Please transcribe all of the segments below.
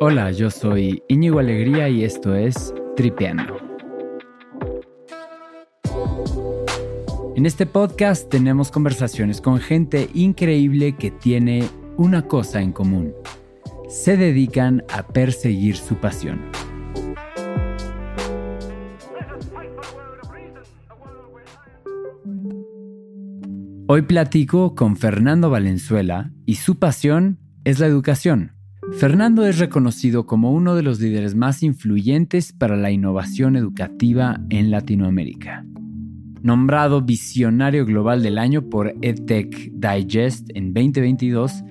Hola, yo soy Íñigo Alegría y esto es Tripeando. En este podcast tenemos conversaciones con gente increíble que tiene una cosa en común. Se dedican a perseguir su pasión. Hoy platico con Fernando Valenzuela y su pasión es la educación. Fernando es reconocido como uno de los líderes más influyentes para la innovación educativa en Latinoamérica. Nombrado Visionario Global del Año por EdTech Digest en 2022,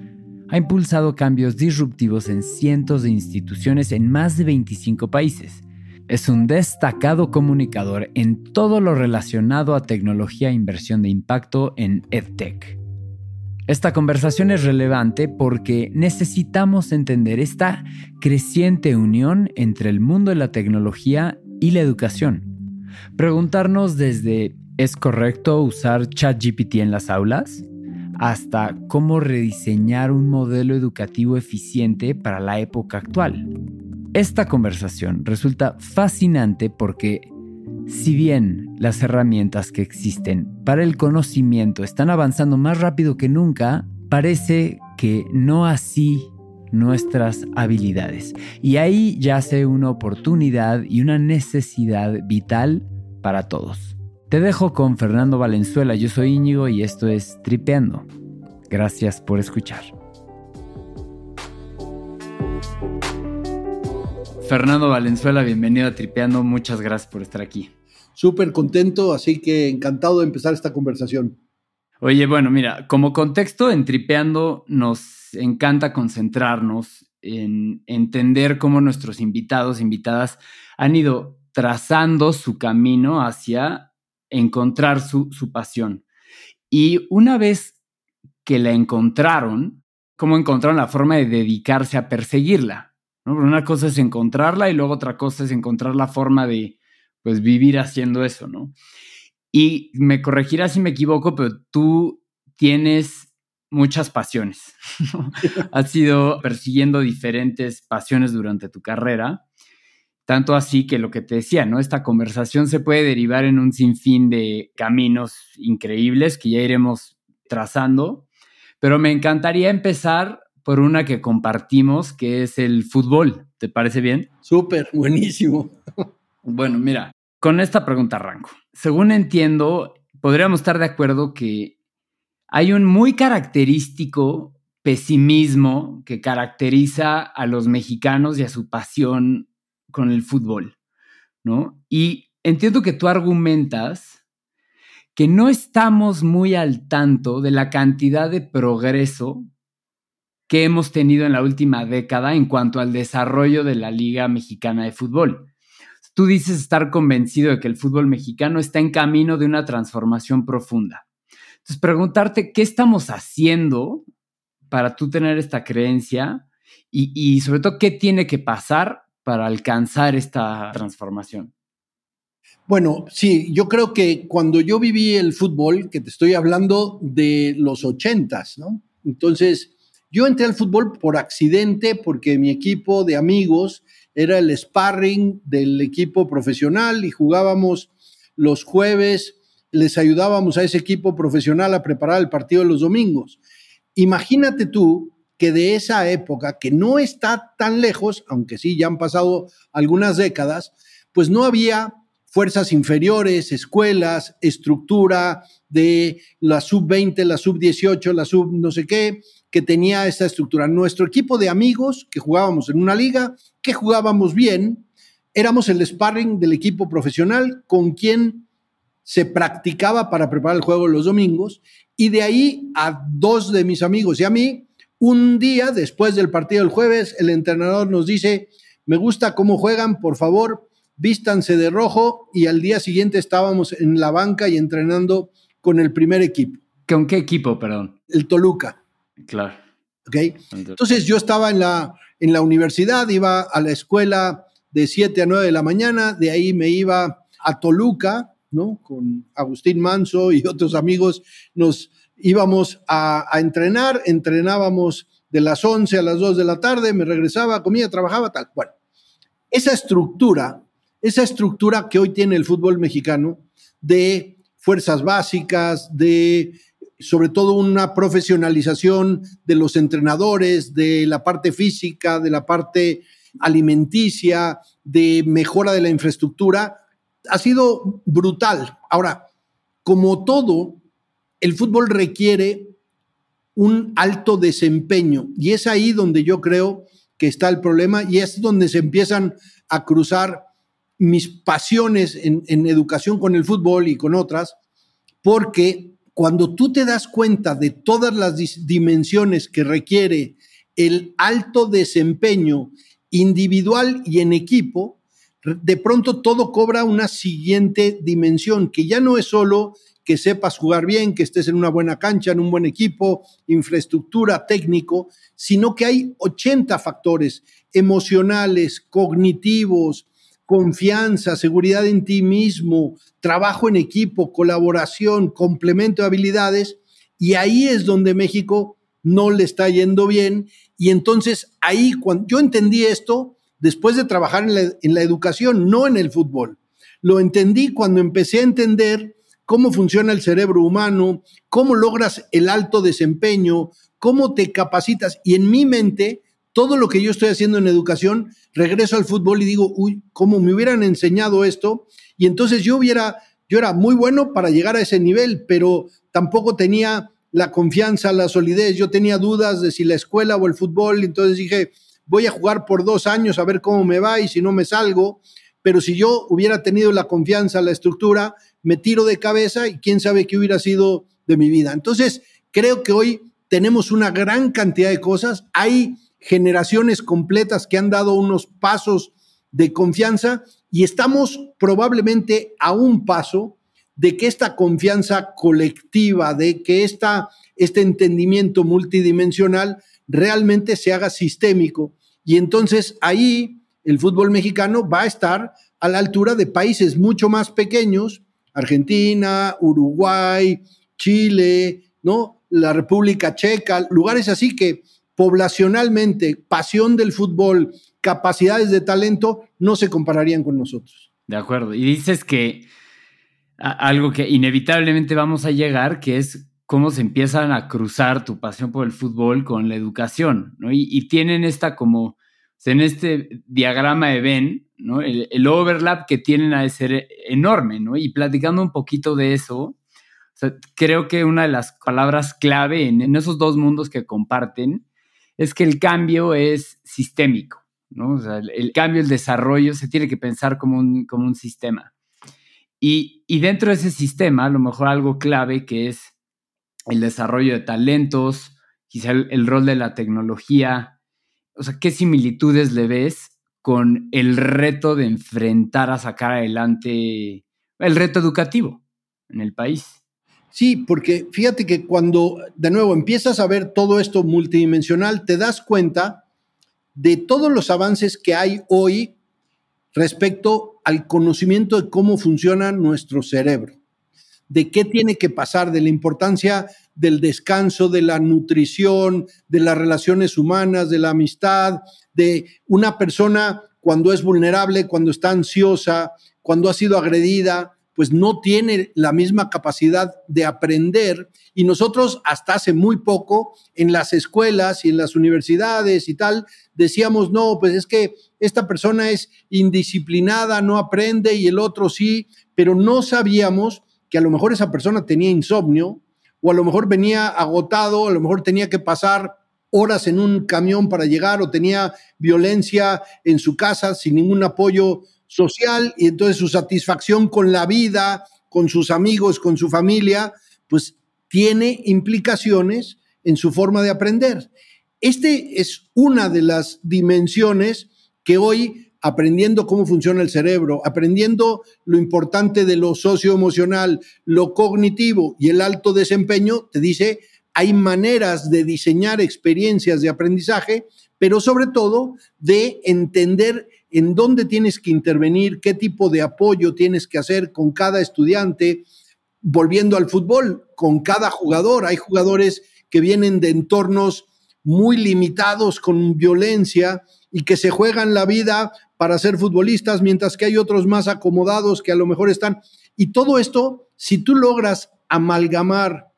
ha impulsado cambios disruptivos en cientos de instituciones en más de 25 países. Es un destacado comunicador en todo lo relacionado a tecnología e inversión de impacto en EdTech. Esta conversación es relevante porque necesitamos entender esta creciente unión entre el mundo de la tecnología y la educación. Preguntarnos desde ¿es correcto usar ChatGPT en las aulas? hasta cómo rediseñar un modelo educativo eficiente para la época actual. Esta conversación resulta fascinante porque si bien las herramientas que existen para el conocimiento están avanzando más rápido que nunca, parece que no así nuestras habilidades. Y ahí yace una oportunidad y una necesidad vital para todos. Te dejo con Fernando Valenzuela, yo soy Íñigo y esto es Tripeando. Gracias por escuchar. Fernando Valenzuela, bienvenido a Tripeando. Muchas gracias por estar aquí. Súper contento, así que encantado de empezar esta conversación. Oye, bueno, mira, como contexto, en Tripeando nos encanta concentrarnos en entender cómo nuestros invitados, invitadas, han ido trazando su camino hacia encontrar su, su pasión. Y una vez que la encontraron, cómo encontraron la forma de dedicarse a perseguirla. Una cosa es encontrarla y luego otra cosa es encontrar la forma de, pues, vivir haciendo eso, ¿no? Y me corregirás si me equivoco, pero tú tienes muchas pasiones. Has ido persiguiendo diferentes pasiones durante tu carrera, tanto así que lo que te decía, ¿no? Esta conversación se puede derivar en un sinfín de caminos increíbles que ya iremos trazando, pero me encantaría empezar por una que compartimos, que es el fútbol. ¿Te parece bien? Súper, buenísimo. Bueno, mira, con esta pregunta arranco. Según entiendo, podríamos estar de acuerdo que hay un muy característico pesimismo que caracteriza a los mexicanos y a su pasión con el fútbol, ¿no? Y entiendo que tú argumentas que no estamos muy al tanto de la cantidad de progreso que hemos tenido en la última década en cuanto al desarrollo de la Liga Mexicana de Fútbol. Tú dices estar convencido de que el fútbol mexicano está en camino de una transformación profunda. Entonces, preguntarte qué estamos haciendo para tú tener esta creencia y, y sobre todo qué tiene que pasar para alcanzar esta transformación. Bueno, sí, yo creo que cuando yo viví el fútbol, que te estoy hablando de los ochentas, ¿no? Entonces, yo entré al fútbol por accidente porque mi equipo de amigos era el sparring del equipo profesional y jugábamos los jueves, les ayudábamos a ese equipo profesional a preparar el partido de los domingos. Imagínate tú que de esa época, que no está tan lejos, aunque sí ya han pasado algunas décadas, pues no había fuerzas inferiores, escuelas, estructura de la sub-20, la sub-18, la sub no sé qué, que tenía esa estructura. Nuestro equipo de amigos que jugábamos en una liga, que jugábamos bien, éramos el sparring del equipo profesional con quien se practicaba para preparar el juego los domingos y de ahí a dos de mis amigos y a mí, un día después del partido del jueves, el entrenador nos dice, me gusta cómo juegan, por favor, vístanse de rojo y al día siguiente estábamos en la banca y entrenando con el primer equipo. ¿Con qué equipo, perdón? El Toluca. Claro. ¿Ok? Entonces yo estaba en la, en la universidad, iba a la escuela de 7 a 9 de la mañana, de ahí me iba a Toluca, ¿no? Con Agustín Manso y otros amigos nos, íbamos a, entrenar, entrenábamos de las 11 a las 2 de la tarde, me regresaba, comía, trabajaba, tal. Bueno, esa estructura, esa estructura que hoy tiene el fútbol mexicano de fuerzas básicas, de sobre todo una profesionalización de los entrenadores, de la parte física, de la parte alimenticia, de mejora de la infraestructura, ha sido brutal. Ahora, como todo, el fútbol requiere un alto desempeño y es ahí donde yo creo que está el problema y es donde se empiezan a cruzar mis pasiones en, educación con el fútbol y con otras, porque cuando tú te das cuenta de todas las dimensiones que requiere el alto desempeño individual y en equipo, de pronto todo cobra una siguiente dimensión, que ya no es solo que sepas jugar bien, que estés en una buena cancha, en un buen equipo, infraestructura, técnico, sino que hay 80 factores emocionales, cognitivos, confianza, seguridad en ti mismo, trabajo en equipo, colaboración, complemento de habilidades, y ahí es donde México no le está yendo bien. Y entonces ahí, cuando yo entendí esto, después de trabajar en la, en la educación, no en el fútbol, lo entendí cuando empecé a entender cómo funciona el cerebro humano, cómo logras el alto desempeño, cómo te capacitas. Y en mi mente, todo lo que yo estoy haciendo en educación, regreso al fútbol y digo, uy, cómo me hubieran enseñado esto. Y entonces yo hubiera, yo era muy bueno para llegar a ese nivel, pero tampoco tenía la confianza, la solidez. Yo tenía dudas de si la escuela o el fútbol. Entonces dije, voy a jugar por dos años a ver cómo me va y si no me salgo. Pero si yo hubiera tenido la confianza, la estructura, me tiro de cabeza y quién sabe qué hubiera sido de mi vida. Entonces, creo que hoy tenemos una gran cantidad de cosas. Hay generaciones completas que han dado unos pasos de confianza y estamos probablemente a un paso de que esta confianza colectiva, de que esta, este entendimiento multidimensional realmente se haga sistémico. Y entonces ahí el fútbol mexicano va a estar a la altura de países mucho más pequeños, Argentina, Uruguay, Chile, ¿no? La República Checa, lugares así que poblacionalmente, pasión del fútbol, capacidades de talento, no se compararían con nosotros. De acuerdo. Y dices que algo que inevitablemente vamos a llegar, que es cómo se empiezan a cruzar tu pasión por el fútbol con la educación, ¿no? Y, tienen esta como, en este diagrama de Venn, ¿no? El, overlap que tienen a ser enorme, ¿no? Y platicando un poquito de eso, creo que una de las palabras clave en esos dos mundos que comparten es que el cambio es sistémico, ¿no? O sea, el, cambio, el desarrollo se tiene que pensar como un, como un sistema. Y, dentro de ese sistema, a lo mejor algo clave que es el desarrollo de talentos, quizá el, rol de la tecnología, o sea, ¿qué similitudes le ves con el reto de enfrentar a sacar adelante el reto educativo en el país? Sí, porque fíjate que cuando de nuevo empiezas a ver todo esto multidimensional, te das cuenta de todos los avances que hay hoy respecto al conocimiento de cómo funciona nuestro cerebro, de qué tiene que pasar, de la importancia del descanso, de la nutrición, de las relaciones humanas, de la amistad, de una persona cuando es vulnerable, cuando está ansiosa, cuando ha sido agredida, pues no tiene la misma capacidad de aprender. Y nosotros hasta hace muy poco en las escuelas y en las universidades y tal decíamos, no, pues es que esta persona es indisciplinada, no aprende y el otro sí, pero no sabíamos que a lo mejor esa persona tenía insomnio o a lo mejor venía agotado, a lo mejor tenía que pasar horas en un camión para llegar o tenía violencia en su casa sin ningún apoyo social y entonces su satisfacción con la vida, con sus amigos, con su familia, pues tiene implicaciones en su forma de aprender. Este es una de las dimensiones que hoy, aprendiendo cómo funciona el cerebro, aprendiendo lo importante de lo socioemocional, lo cognitivo y el alto desempeño, te dice, hay maneras de diseñar experiencias de aprendizaje, pero sobre todo de entender en dónde tienes que intervenir, qué tipo de apoyo tienes que hacer con cada estudiante, volviendo al fútbol, con cada jugador. Hay jugadores que vienen de entornos muy limitados con violencia y que se juegan la vida para ser futbolistas, mientras que hay otros más acomodados que a lo mejor están. Y todo esto, si tú logras amalgamar,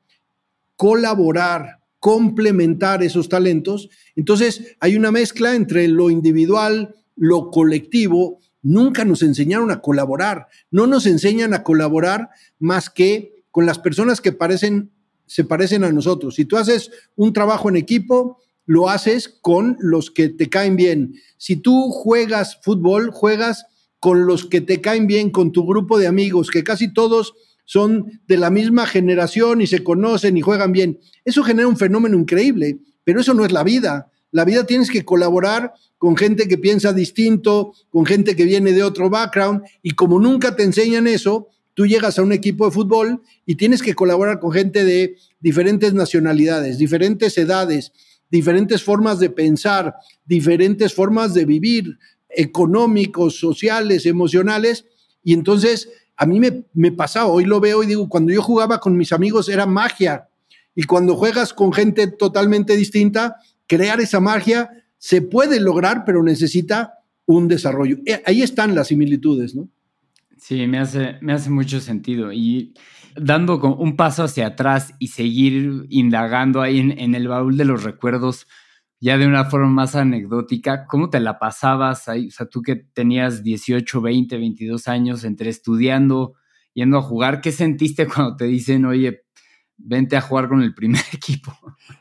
colaborar, complementar esos talentos, entonces hay una mezcla entre lo individual, lo colectivo. Nunca nos enseñaron a colaborar, no nos enseñan a colaborar más que con las personas que parecen, se parecen a nosotros. Si tú haces un trabajo en equipo, lo haces con los que te caen bien. Si tú juegas fútbol, juegas con los que te caen bien, con tu grupo de amigos, que casi todos son de la misma generación y se conocen y juegan bien. Eso genera un fenómeno increíble, pero eso no es la vida. La vida tienes que colaborar con gente que piensa distinto, con gente que viene de otro background, y como nunca te enseñan eso, tú llegas a un equipo de fútbol y tienes que colaborar con gente de diferentes nacionalidades, diferentes edades, diferentes formas de pensar, diferentes formas de vivir, económicos, sociales, emocionales. Y entonces a mí me, me pasaba, hoy lo veo y digo, cuando yo jugaba con mis amigos era magia. Y cuando juegas con gente totalmente distinta, crear esa magia se puede lograr, pero necesita un desarrollo. Eh, ahí están las similitudes, ¿no? Sí, me hace, me hace mucho sentido. Y dando un paso hacia atrás y seguir indagando ahí en, el baúl de los recuerdos, ya de una forma más anecdótica, ¿cómo te la pasabas? O sea, tú que tenías 18, 20, 22 años entre estudiando, yendo a jugar, ¿qué sentiste cuando te dicen, oye, vente a jugar con el primer equipo?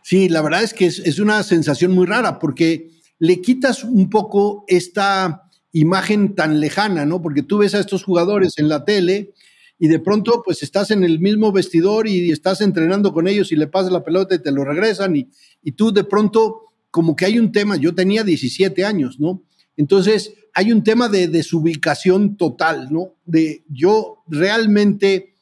Sí, la verdad es que es, una sensación muy rara porque le quitas un poco esta imagen tan lejana, ¿no? Porque tú ves a estos jugadores en la tele y de pronto pues estás en el mismo vestidor y estás entrenando con ellos y le pasas la pelota y te lo regresan y, y tú de pronto como que hay un tema, yo tenía 17 años, ¿no? Entonces hay un tema de desubicación total, ¿no? De yo realmente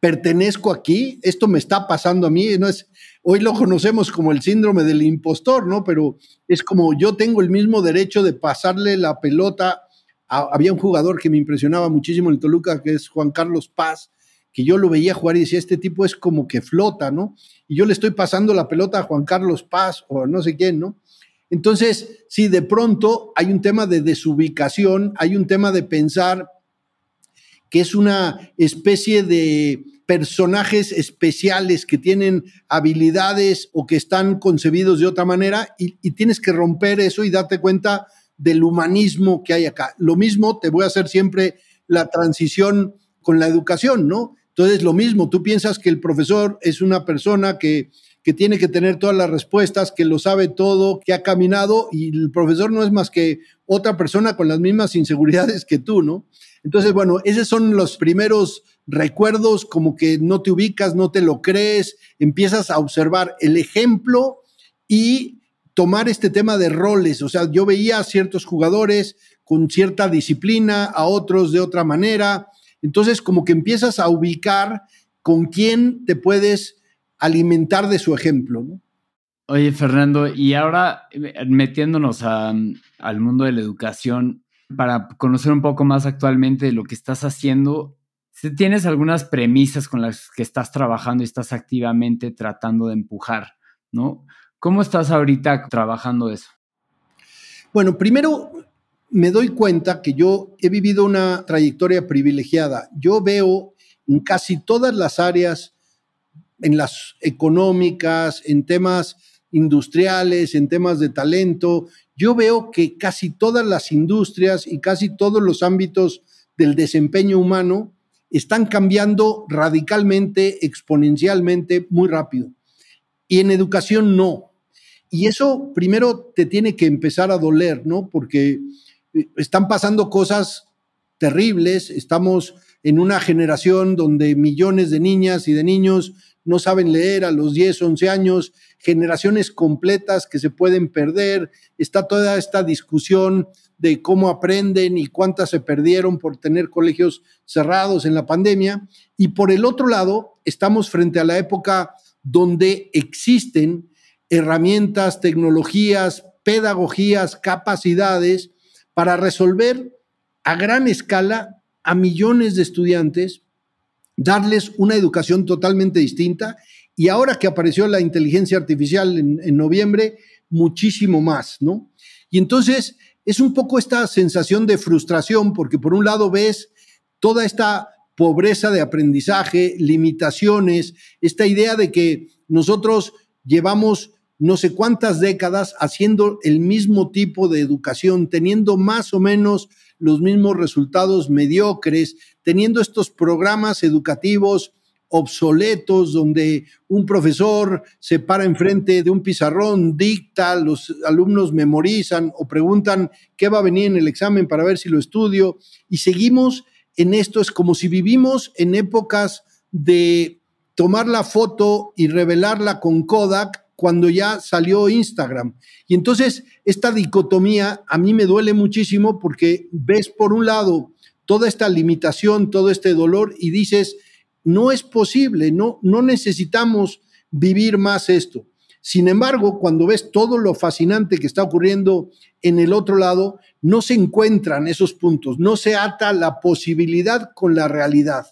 pertenezco aquí, esto me está pasando a mí, no es, hoy lo conocemos como el síndrome del impostor, ¿no? Pero es como yo tengo el mismo derecho de pasarle la pelota había un jugador que me impresionaba muchísimo en Toluca, que es Juan Carlos Paz, que yo lo veía jugar y decía, este tipo es como que flota, ¿no? Y yo le estoy pasando la pelota a Juan Carlos Paz o no sé quién, ¿no? Entonces, si de pronto hay un tema de desubicación, hay un tema de pensar que es una especie de personajes especiales que tienen habilidades o que están concebidos de otra manera y, tienes que romper eso y darte cuenta del humanismo que hay acá. Lo mismo, te voy a hacer siempre la transición con la educación, ¿no? Entonces, lo mismo, tú piensas que el profesor es una persona que, que tiene que tener todas las respuestas, que lo sabe todo, que ha caminado y el profesor no es más que otra persona con las mismas inseguridades que tú, ¿no? Entonces, bueno, esos son los primeros recuerdos, como que no te ubicas, no te lo crees, empiezas a observar el ejemplo y tomar este tema de roles. O sea, yo veía a ciertos jugadores con cierta disciplina, a otros de otra manera. Entonces, como que empiezas a ubicar con quién te puedes alimentar de su ejemplo. Oye, Fernando, y ahora eh, metiéndonos al mundo de la educación, para conocer un poco más actualmente lo que estás haciendo, si tienes algunas premisas con las que estás trabajando y estás activamente tratando de empujar, ¿no? ¿Cómo estás ahorita trabajando eso? Bueno, primero me doy cuenta que yo he vivido una trayectoria privilegiada. Yo veo en casi todas las áreas, en las económicas, en temas industriales, en temas de talento, yo veo que casi todas las industrias y casi todos los ámbitos del desempeño humano están cambiando radicalmente, exponencialmente, muy rápido. Y en educación no. Y eso primero te tiene que empezar a doler, ¿no? Porque eh, están pasando cosas terribles, estamos en una generación donde millones de niñas y de niños no saben leer a los 10, 11 años, generaciones completas que se pueden perder, está toda esta discusión de cómo aprenden y cuántas se perdieron por tener colegios cerrados en la pandemia. Y por el otro lado, estamos frente a la época donde existen herramientas, tecnologías, pedagogías, capacidades para resolver a gran escala a millones de estudiantes darles una educación totalmente distinta y ahora que apareció la inteligencia artificial en, noviembre, muchísimo más, ¿no? Y entonces es un poco esta sensación de frustración porque por un lado ves toda esta pobreza de aprendizaje, limitaciones, esta idea de que nosotros llevamos no sé cuántas décadas haciendo el mismo tipo de educación, teniendo más o menos los mismos resultados mediocres, teniendo estos programas educativos obsoletos donde un profesor se para enfrente de un pizarrón, dicta, los alumnos memorizan o preguntan qué va a venir en el examen para ver si lo estudio y seguimos en esto, es como si vivimos en épocas de tomar la foto y revelarla con Kodak cuando ya salió Instagram. Y entonces esta dicotomía a mí me duele muchísimo porque ves por un lado toda esta limitación, todo este dolor y dices, no es posible, no, no necesitamos vivir más esto. Sin embargo, cuando ves todo lo fascinante que está ocurriendo en el otro lado, no se encuentran esos puntos, no se ata la posibilidad con la realidad.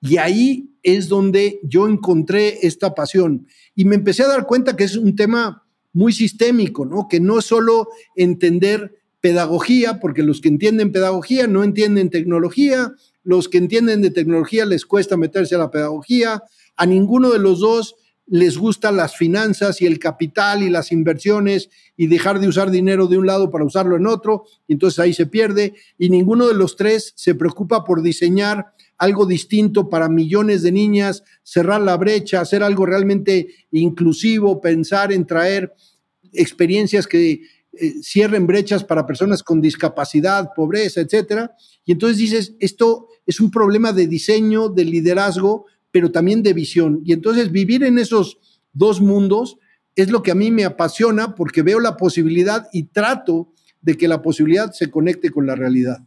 Y ahí es donde yo encontré esta pasión y me empecé a dar cuenta que es un tema muy sistémico, ¿no? Que no es solo entender pedagogía, porque los que entienden pedagogía no entienden tecnología, los que entienden de tecnología les cuesta meterse a la pedagogía, a ninguno de los dos les gustan las finanzas y el capital y las inversiones y dejar de usar dinero de un lado para usarlo en otro, y entonces ahí se pierde, y ninguno de los tres se preocupa por diseñar algo distinto para millones de niñas, cerrar la brecha, hacer algo realmente inclusivo, pensar en traer experiencias que eh, cierren brechas para personas con discapacidad, pobreza, etcétera. Y entonces dices, esto es un problema de diseño, de liderazgo, pero también de visión. Y entonces vivir en esos dos mundos es lo que a mí me apasiona porque veo la posibilidad y trato de que la posibilidad se conecte con la realidad.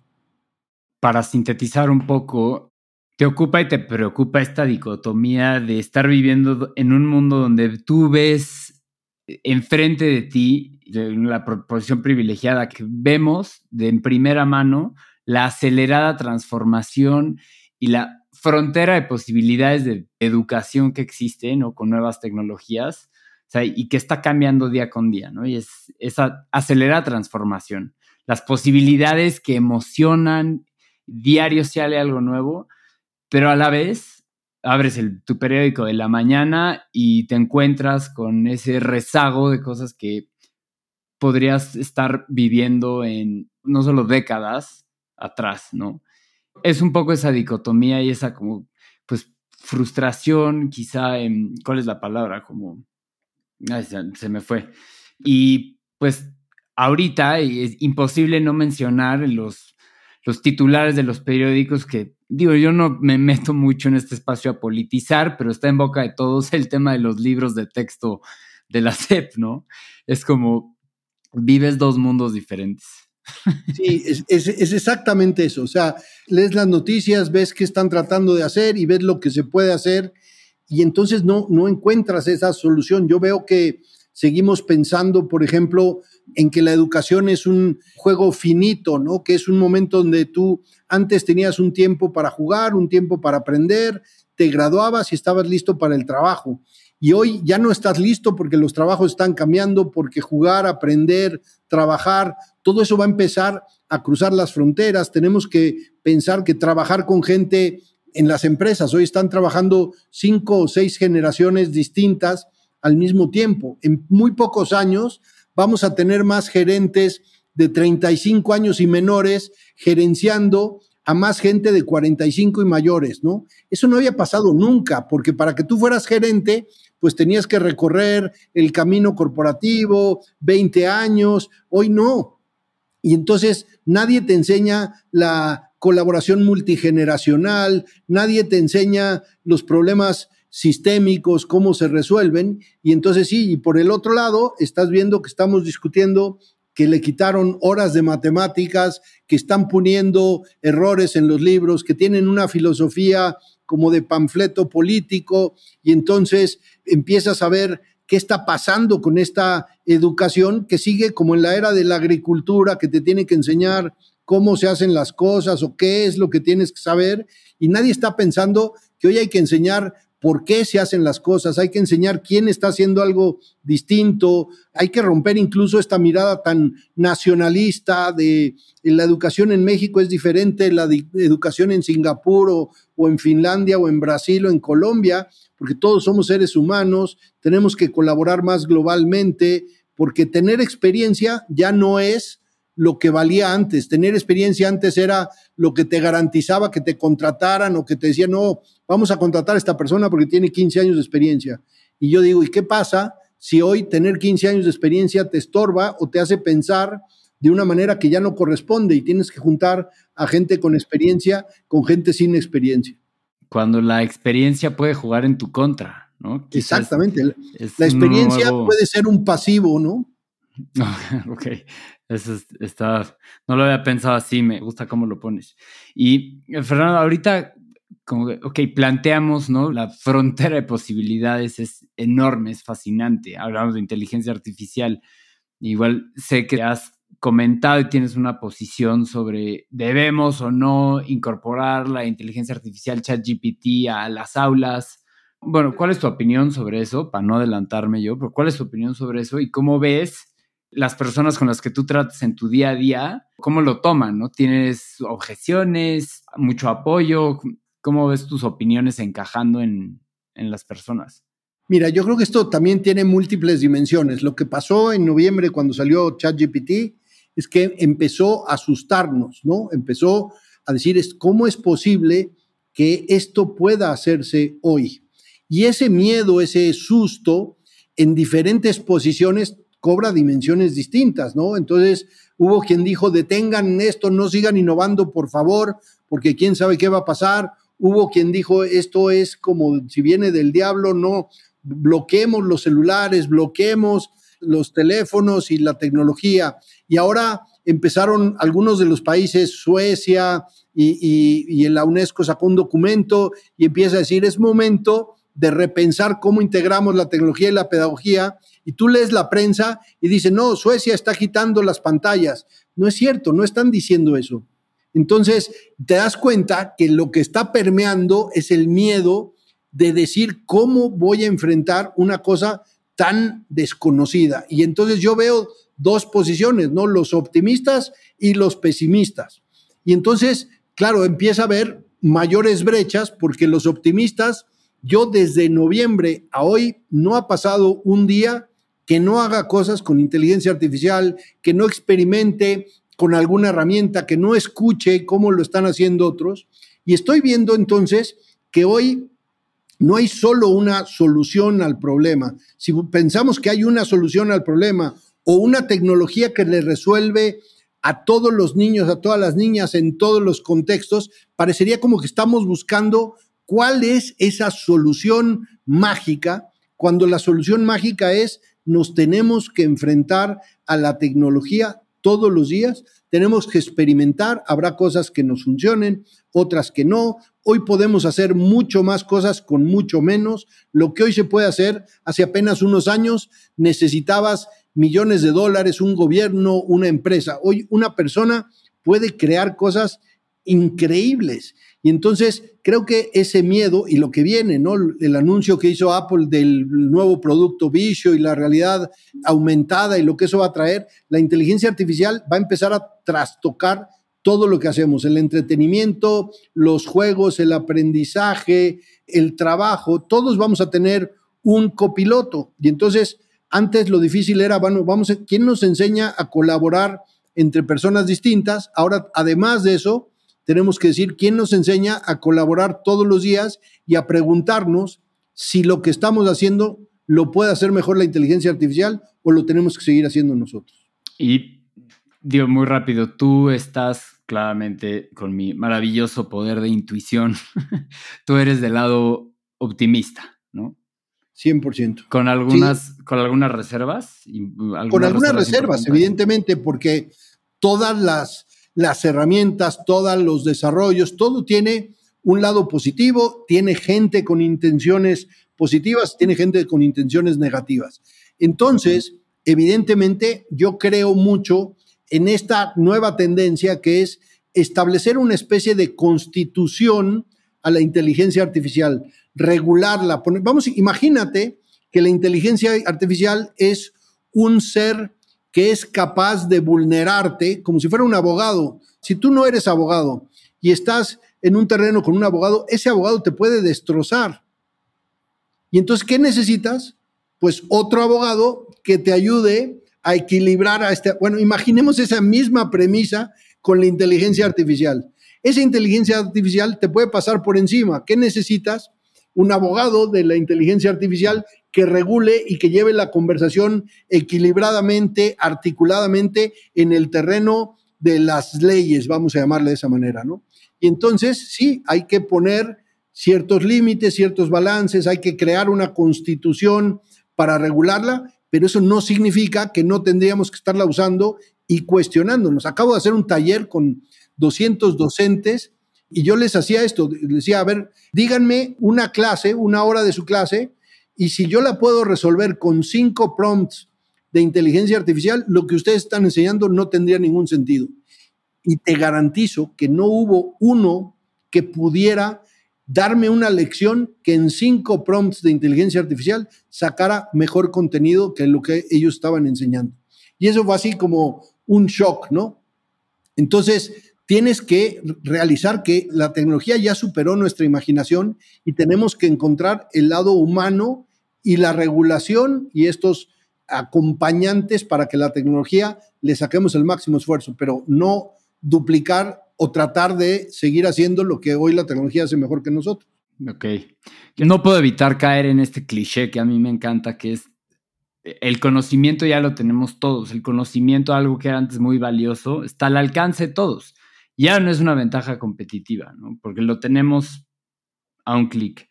Para sintetizar un poco, te ocupa y te preocupa esta dicotomía de estar viviendo en un mundo donde tú ves enfrente de ti la posición privilegiada que vemos de en primera mano la acelerada transformación y la frontera de posibilidades de educación que existe, ¿no? Con nuevas tecnologías, y que está cambiando día con día, ¿no? Y es esa acelerada transformación. Las posibilidades que emocionan, diario sale algo nuevo, pero a la vez abres el, tu periódico de la mañana y te encuentras con ese rezago de cosas que podrías estar viviendo en no solo décadas atrás, ¿no? es un poco esa dicotomía y esa como, pues, frustración, quizá, en, ¿cuál es la palabra? Como, se, me fue. Y pues ahorita es imposible no mencionar los, los titulares de los periódicos que, digo, yo no me meto mucho en este espacio a politizar, pero está en boca de todos el tema de los libros de texto de la SEP, ¿no? Es como, vives dos mundos diferentes. Sí, es, exactamente eso. O sea, lees las noticias, ves qué están tratando de hacer y ves lo que se puede hacer y entonces no, no encuentras esa solución. Yo veo que seguimos pensando, por ejemplo, en que la educación es un juego finito, ¿no? Que es un momento donde tú antes tenías un tiempo para jugar, un tiempo para aprender, te graduabas y estabas listo para el trabajo. Y hoy ya no estás listo porque los trabajos están cambiando, porque jugar, aprender, trabajar, todo eso va a empezar a cruzar las fronteras. Tenemos que pensar que trabajar con gente en las empresas, hoy están trabajando cinco o seis generaciones distintas al mismo tiempo. En muy pocos años vamos a tener más gerentes de 35 años y menores gerenciando a más gente de 45 y mayores, ¿no? Eso no había pasado nunca, porque para que tú fueras gerente, pues tenías que recorrer el camino corporativo, 20 años, hoy no. Y entonces nadie te enseña la colaboración multigeneracional, nadie te enseña los problemas sistémicos, cómo se resuelven. Y entonces sí, y por el otro lado, estás viendo que estamos discutiendo que le quitaron horas de matemáticas, que están poniendo errores en los libros, que tienen una filosofía como de panfleto político, y entonces empiezas a ver qué está pasando con esta educación que sigue como en la era de la agricultura, que te tiene que enseñar cómo se hacen las cosas o qué es lo que tienes que saber, y nadie está pensando que hoy hay que enseñar por qué se hacen las cosas, hay que enseñar quién está haciendo algo distinto, hay que romper incluso esta mirada tan nacionalista de la educación en México es diferente, la educación en Singapur o en Finlandia o en Brasil o en Colombia, porque todos somos seres humanos, tenemos que colaborar más globalmente, porque tener experiencia ya no es lo que valía antes. Tener experiencia antes era lo que te garantizaba que te contrataran o que te decían, no, vamos a contratar a esta persona porque tiene 15 años de experiencia. Y yo digo, ¿y qué pasa si hoy tener 15 años de experiencia te estorba o te hace pensar de una manera que ya no corresponde y tienes que juntar a gente con experiencia con gente sin experiencia? Cuando la experiencia puede jugar en tu contra, ¿no? Exactamente. la experiencia puede ser un pasivo, ¿no? ok, eso está, no lo había pensado así, me gusta cómo lo pones. Y Fernando, ahorita, como, ok, planteamos, ¿no? La frontera de posibilidades es enorme, es fascinante. Hablamos de inteligencia artificial. Igual sé que has comentado y tienes una posición sobre debemos o no incorporar la inteligencia artificial ChatGPT a las aulas. Bueno, ¿cuál es tu opinión sobre eso? Para no adelantarme yo, pero ¿cuál es tu opinión sobre eso y cómo ves las personas con las que tú tratas en tu día a día, ¿cómo lo toman? ¿No? ¿Tienes objeciones, mucho apoyo? ¿Cómo ves tus opiniones encajando en, en las personas? Mira, yo creo que esto también tiene múltiples dimensiones. Lo que pasó en noviembre cuando salió ChatGPT es que empezó a asustarnos, ¿no? Empezó a decir, ¿cómo es posible que esto pueda hacerse hoy? Y ese miedo, ese susto en diferentes posiciones cobra dimensiones distintas, ¿no? Entonces hubo quien dijo, detengan esto, no sigan innovando, por favor, porque quién sabe qué va a pasar. Hubo quien dijo, esto es como si viene del diablo, no, bloqueemos los celulares, bloqueemos los teléfonos y la tecnología. Y ahora empezaron algunos de los países, Suecia y, y, la UNESCO sacó un documento y empieza a decir, es momento de repensar cómo integramos la tecnología y la pedagogía y tú lees la prensa y dice, no, Suecia está agitando las pantallas. No es cierto, no están diciendo eso. Entonces, te das cuenta que lo que está permeando es el miedo de decir cómo voy a enfrentar una cosa tan desconocida. Y entonces yo veo dos posiciones, ¿no? Los optimistas y los pesimistas. Y entonces, claro, empieza a haber mayores brechas porque los optimistas, yo desde noviembre a hoy no ha pasado un día que no haga cosas con inteligencia artificial, que no experimente con alguna herramienta, que no escuche cómo lo están haciendo otros. Y estoy viendo entonces que hoy no hay solo una solución al problema. Si pensamos que hay una solución al problema o una tecnología que le resuelve a todos los niños, a todas las niñas en todos los contextos, parecería como que estamos buscando cuál es esa solución mágica, cuando la solución mágica es nos tenemos que enfrentar a la tecnología todos los días, tenemos que experimentar, habrá cosas que nos funcionen, otras que no. Hoy podemos hacer mucho más cosas con mucho menos. Lo que hoy se puede hacer, hace apenas unos años necesitabas millones de dólares, un gobierno, una empresa. Hoy una persona puede crear cosas increíbles. Y entonces creo que ese miedo y lo que viene, ¿no? El anuncio que hizo Apple del nuevo producto Vicio y la realidad aumentada y lo que eso va a traer, la inteligencia artificial va a empezar a trastocar todo lo que hacemos, el entretenimiento, los juegos, el aprendizaje, el trabajo, todos vamos a tener un copiloto. Y entonces, antes lo difícil era, bueno, vamos, a, ¿quién nos enseña a colaborar entre personas distintas? Ahora, además de eso, tenemos que decir quién nos enseña a colaborar todos los días y a preguntarnos si lo que estamos haciendo lo puede hacer mejor la inteligencia artificial o lo tenemos que seguir haciendo nosotros. Y digo muy rápido, tú estás claramente con mi maravilloso poder de intuición, tú eres del lado optimista, ¿no? 100%. ¿Con algunas, ¿con algunas reservas? con algunas reservas evidentemente, porque todas las las herramientas, todos los desarrollos, todo tiene un lado positivo, tiene gente con intenciones positivas, tiene gente con intenciones negativas. Entonces, evidentemente, yo creo mucho en esta nueva tendencia que es establecer una especie de constitución a la inteligencia artificial, regularla. Vamos, imagínate que la inteligencia artificial es un ser que es capaz de vulnerarte como si fuera un abogado. Si tú no eres abogado y estás en un terreno con un abogado, ese abogado te puede destrozar. Y entonces, ¿qué necesitas? Pues otro abogado que te ayude a equilibrar a este. Bueno, imaginemos esa misma premisa con la inteligencia artificial. Esa inteligencia artificial te puede pasar por encima. ¿Qué necesitas? Un abogado de la inteligencia artificial que regule y que lleve la conversación equilibradamente, articuladamente en el terreno de las leyes, vamos a llamarle de esa manera, ¿no? Y entonces, sí, hay que poner ciertos límites, ciertos balances, hay que crear una constitución para regularla, pero eso no significa que no tendríamos que estarla usando y cuestionándonos. Acabo de hacer un taller con 200 docentes y yo les hacía esto, les decía, a ver, díganme una clase, una hora de su clase, y si yo la puedo resolver con cinco prompts de inteligencia artificial, lo que ustedes están enseñando no tendría ningún sentido. Y te garantizo que no hubo uno que pudiera darme una lección que en cinco prompts de inteligencia artificial sacara mejor contenido que lo que ellos estaban enseñando. Y eso fue así como un shock, ¿no? Entonces, tienes que realizar que la tecnología ya superó nuestra imaginación y tenemos que encontrar el lado humano y la regulación y estos acompañantes para que la tecnología le saquemos el máximo esfuerzo, pero no duplicar o tratar de seguir haciendo lo que hoy la tecnología hace mejor que nosotros. Ok. No puedo evitar caer en este cliché que a mí me encanta, que es el conocimiento ya lo tenemos todos. El conocimiento, algo que era antes muy valioso, está al alcance de todos. Ya no es una ventaja competitiva, ¿no? Porque lo tenemos a un clic.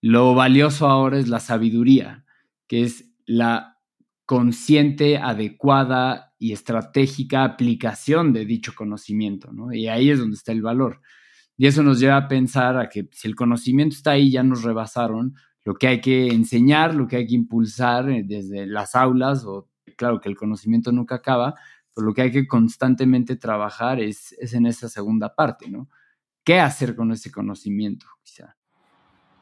Lo valioso ahora es la sabiduría, que es la consciente, adecuada y estratégica aplicación de dicho conocimiento, ¿no? Y ahí es donde está el valor. Y eso nos lleva a pensar a que si el conocimiento está ahí, ya nos rebasaron, lo que hay que enseñar, lo que hay que impulsar eh, desde las aulas, o claro que el conocimiento nunca acaba, lo que hay que constantemente trabajar es, es en esa segunda parte, ¿no? ¿Qué hacer con ese conocimiento, quizá?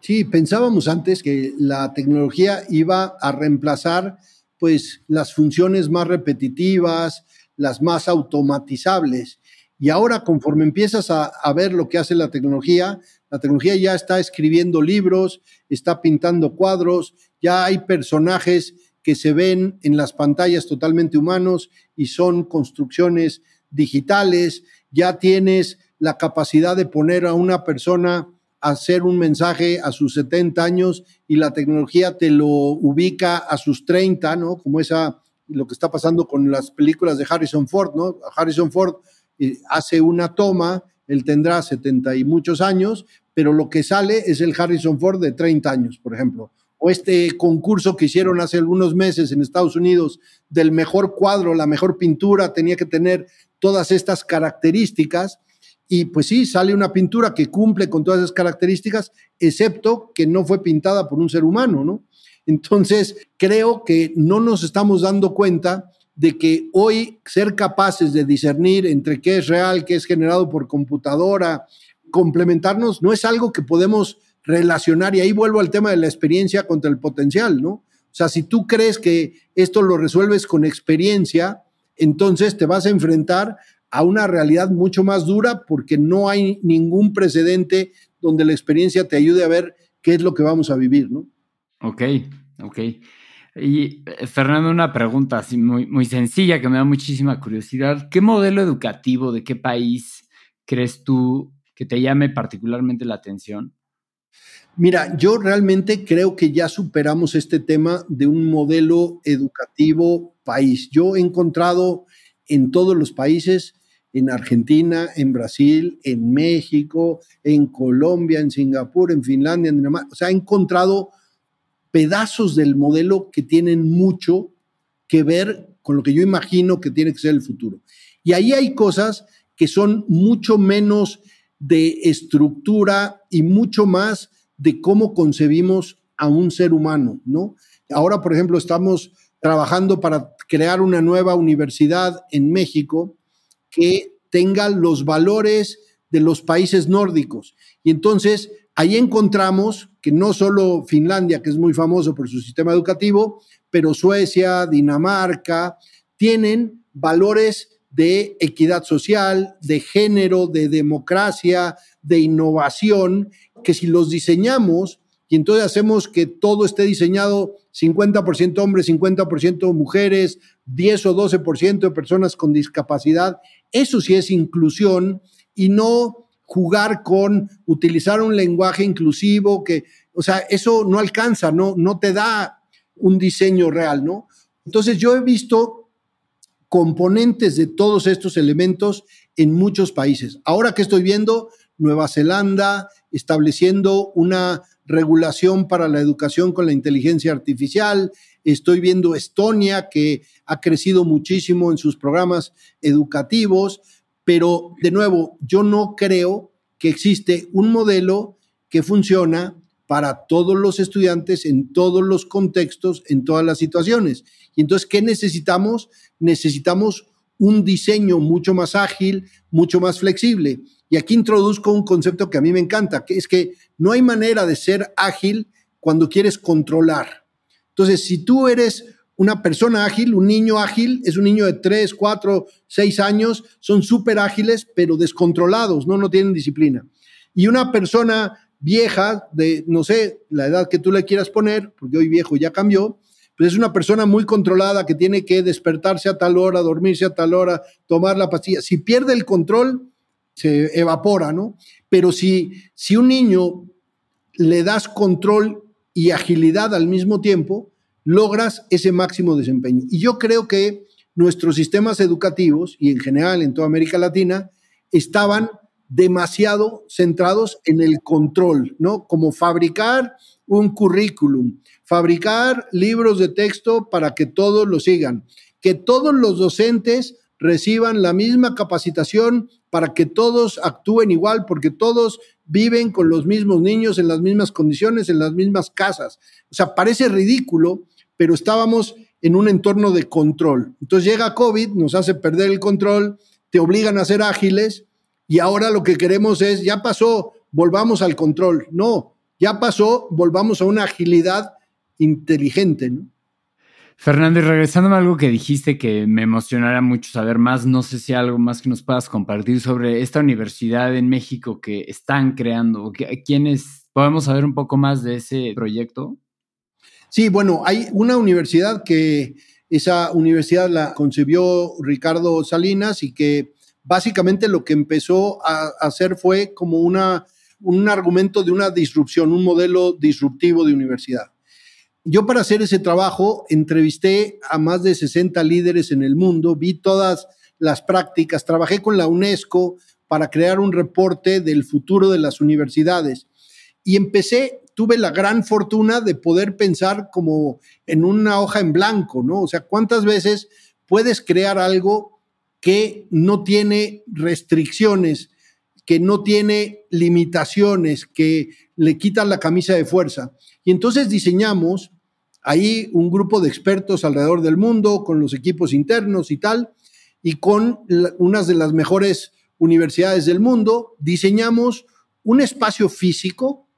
Sí, pensábamos antes que la tecnología iba a reemplazar pues las funciones más repetitivas, las más automatizables. Y ahora, conforme empiezas a, ver lo que hace la tecnología, la tecnología ya está escribiendo libros, está pintando cuadros, ya hay personajes que se ven en las pantallas totalmente humanos y son construcciones digitales, ya tienes la capacidad de poner a una persona a hacer un mensaje a sus 70 años y la tecnología te lo ubica a sus 30, ¿no? Como esa, lo que está pasando con las películas de Harrison Ford, ¿no? Harrison Ford eh, hace una toma, él tendrá 70 y muchos años, pero lo que sale es el Harrison Ford de 30 años, por ejemplo. O este concurso que hicieron hace algunos meses en Estados Unidos del mejor cuadro, la mejor pintura, tenía que tener todas estas características. Y pues sí, sale una pintura que cumple con todas esas características, excepto que no fue pintada por un ser humano, ¿no? Entonces, creo que no nos estamos dando cuenta de que hoy ser capaces de discernir entre qué es real, qué es generado por computadora, complementarnos, no es algo que podemos relacionar, y ahí vuelvo al tema de la experiencia contra el potencial, ¿no? O sea, si tú crees que esto lo resuelves con experiencia, entonces te vas a enfrentar a una realidad mucho más dura porque no hay ningún precedente donde la experiencia te ayude a ver qué es lo que vamos a vivir, ¿no? Ok, ok. Y eh, Fernando, una pregunta así muy, muy sencilla que me da muchísima curiosidad. ¿Qué modelo educativo de qué país crees tú que te llame particularmente la atención? Mira, yo realmente creo que ya superamos este tema de un modelo educativo país. Yo he encontrado en todos los países, en Argentina, en Brasil, en México, en Colombia, en Singapur, en Finlandia, en Dinamarca, o sea, he encontrado pedazos del modelo que tienen mucho que ver con lo que yo imagino que tiene que ser el futuro. Y ahí hay cosas que son mucho menos de estructura y mucho más de cómo concebimos a un ser humano, ¿no? Ahora, por ejemplo, estamos trabajando para crear una nueva universidad en México que tenga los valores de los países nórdicos. Y entonces ahí encontramos que no solo Finlandia, que es muy famoso por su sistema educativo, pero Suecia, Dinamarca, tienen valores de equidad social, de género, de democracia, de innovación, que si los diseñamos y entonces hacemos que todo esté diseñado 50% hombres, 50% mujeres, 10 o 12% de personas con discapacidad, eso sí es inclusión y no jugar con utilizar un lenguaje inclusivo que, o sea, eso no alcanza, no, no te da un diseño real, ¿no? Entonces yo he visto componentes de todos estos elementos en muchos países. Ahora que estoy viendo Nueva Zelanda estableciendo una regulación para la educación con la inteligencia artificial, estoy viendo Estonia que ha crecido muchísimo en sus programas educativos, pero de nuevo, yo no creo que existe un modelo que funciona para todos los estudiantes en todos los contextos, en todas las situaciones. Y entonces, ¿qué necesitamos? Necesitamos un diseño mucho más ágil, mucho más flexible. Y aquí introduzco un concepto que a mí me encanta, que es que no hay manera de ser ágil cuando quieres controlar. Entonces, si tú eres una persona ágil, un niño ágil, es un niño de 3, 4, 6 años, son súper ágiles, pero descontrolados, ¿no? no tienen disciplina. Y una persona vieja, de, no sé, la edad que tú le quieras poner, porque hoy viejo ya cambió, pues es una persona muy controlada que tiene que despertarse a tal hora, dormirse a tal hora, tomar la pastilla. Si pierde el control, se evapora, ¿no? Pero si, si un niño le das control y agilidad al mismo tiempo, logras ese máximo desempeño. Y yo creo que nuestros sistemas educativos, y en general en toda América Latina, estaban demasiado centrados en el control, ¿no? Como fabricar un currículum, fabricar libros de texto para que todos lo sigan, que todos los docentes reciban la misma capacitación para que todos actúen igual, porque todos viven con los mismos niños en las mismas condiciones, en las mismas casas. O sea, parece ridículo, pero estábamos en un entorno de control. Entonces llega COVID, nos hace perder el control, te obligan a ser ágiles y ahora lo que queremos es, ya pasó, volvamos al control. No, ya pasó, volvamos a una agilidad inteligente. ¿no? Fernando, y regresando a algo que dijiste que me emocionará mucho saber más, no sé si hay algo más que nos puedas compartir sobre esta universidad en México que están creando. ¿Quiénes podemos saber un poco más de ese proyecto? Sí, bueno, hay una universidad que esa universidad la concebió Ricardo Salinas y que básicamente lo que empezó a hacer fue como una, un argumento de una disrupción, un modelo disruptivo de universidad. Yo para hacer ese trabajo entrevisté a más de 60 líderes en el mundo, vi todas las prácticas, trabajé con la UNESCO para crear un reporte del futuro de las universidades y empecé, tuve la gran fortuna de poder pensar como en una hoja en blanco, ¿no? O sea, ¿cuántas veces puedes crear algo que no tiene restricciones, que no tiene limitaciones, que le quitan la camisa de fuerza? Y entonces diseñamos ahí un grupo de expertos alrededor del mundo, con los equipos internos y tal, y con unas de las mejores universidades del mundo, diseñamos un espacio físico